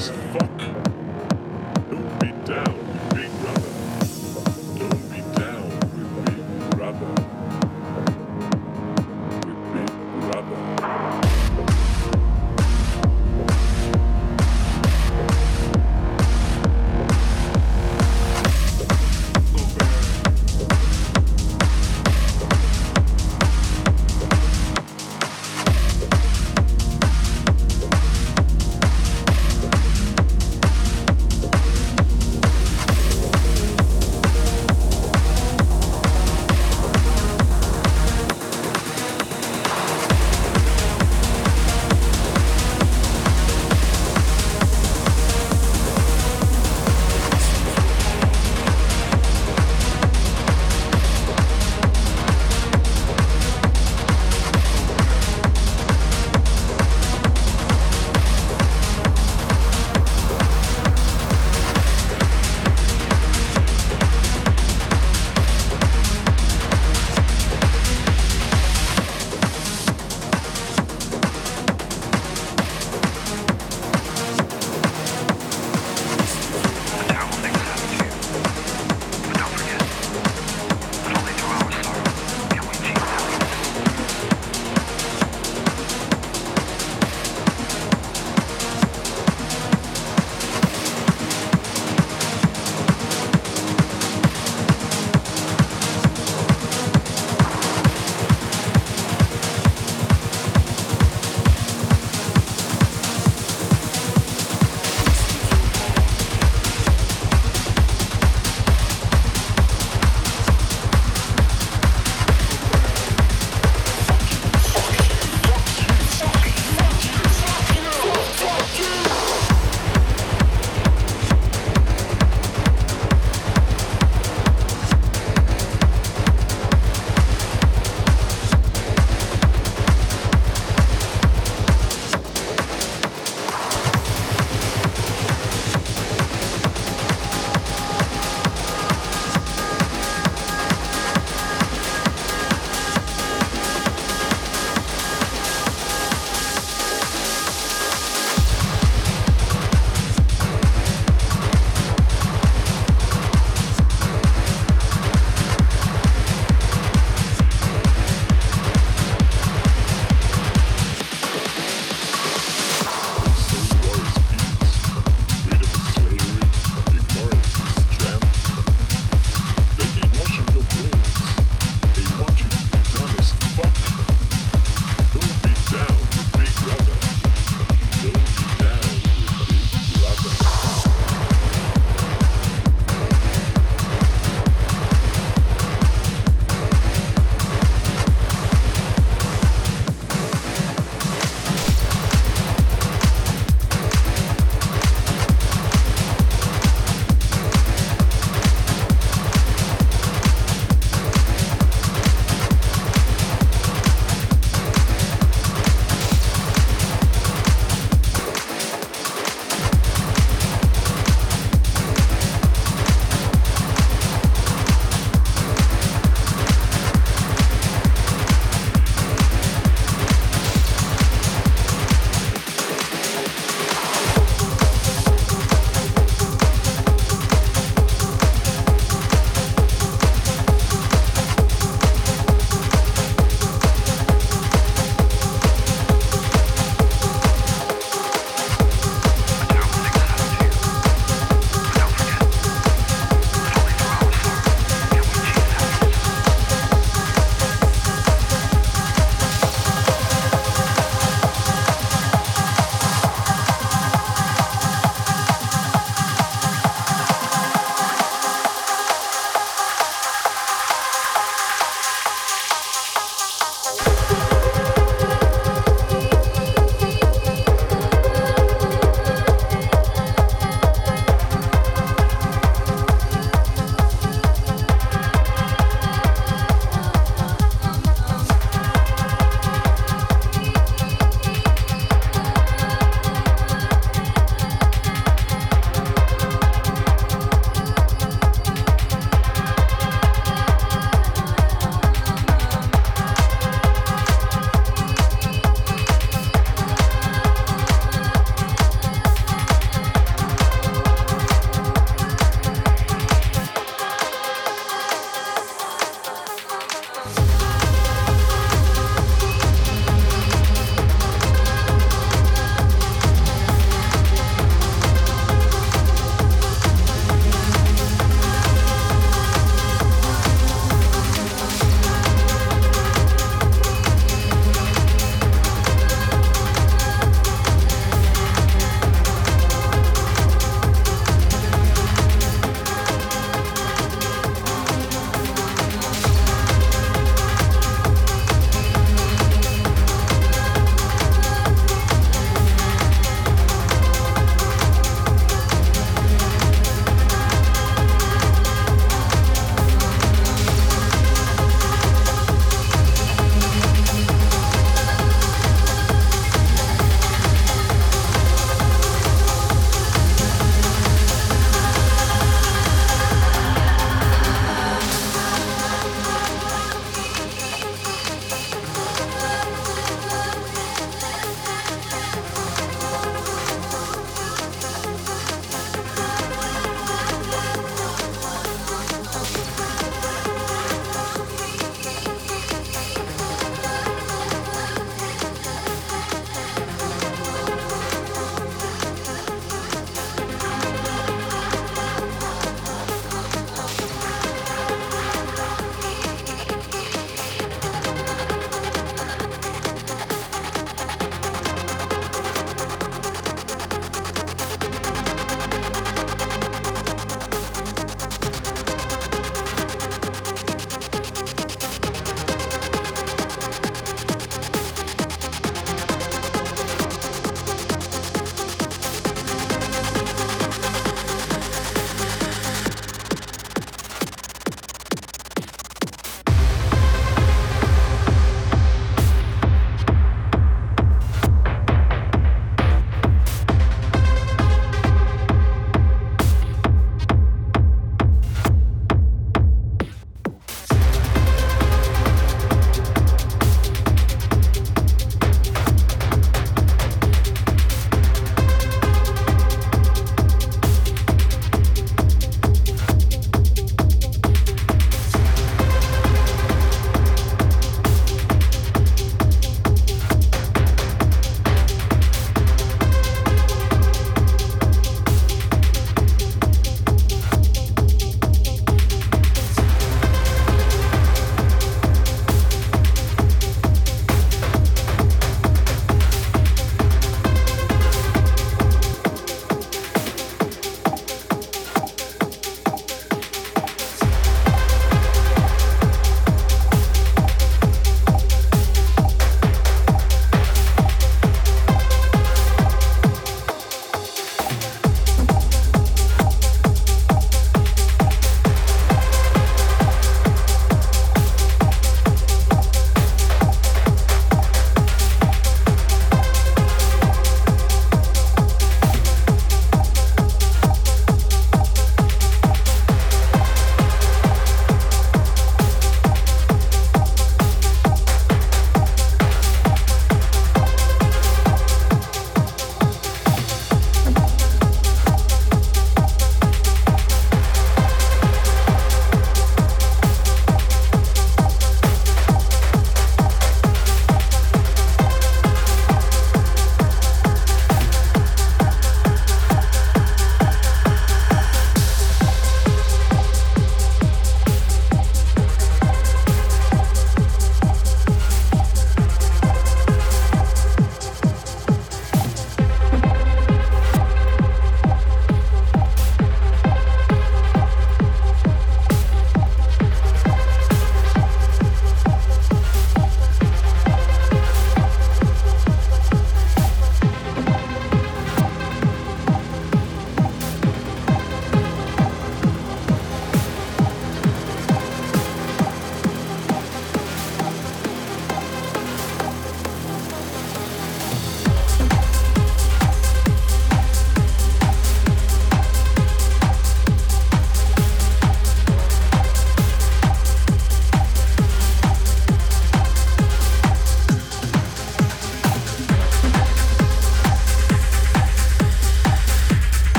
Peace.